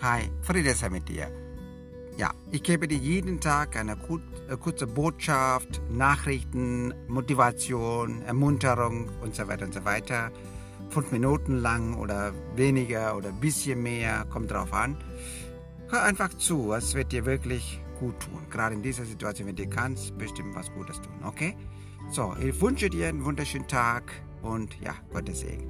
Hi, Friede sei mit dir. Ja, ich gebe dir jeden Tag eine äh, kurze Botschaft, Nachrichten, Motivation, Ermunterung und so weiter und so weiter. Fünf Minuten lang oder weniger oder ein bisschen mehr, kommt drauf an. Hör einfach zu, es wird dir wirklich gut tun. Gerade in dieser Situation, wenn du kannst, bestimmt was Gutes tun, okay? So, ich wünsche dir einen wunderschönen Tag und ja, Gottes Segen.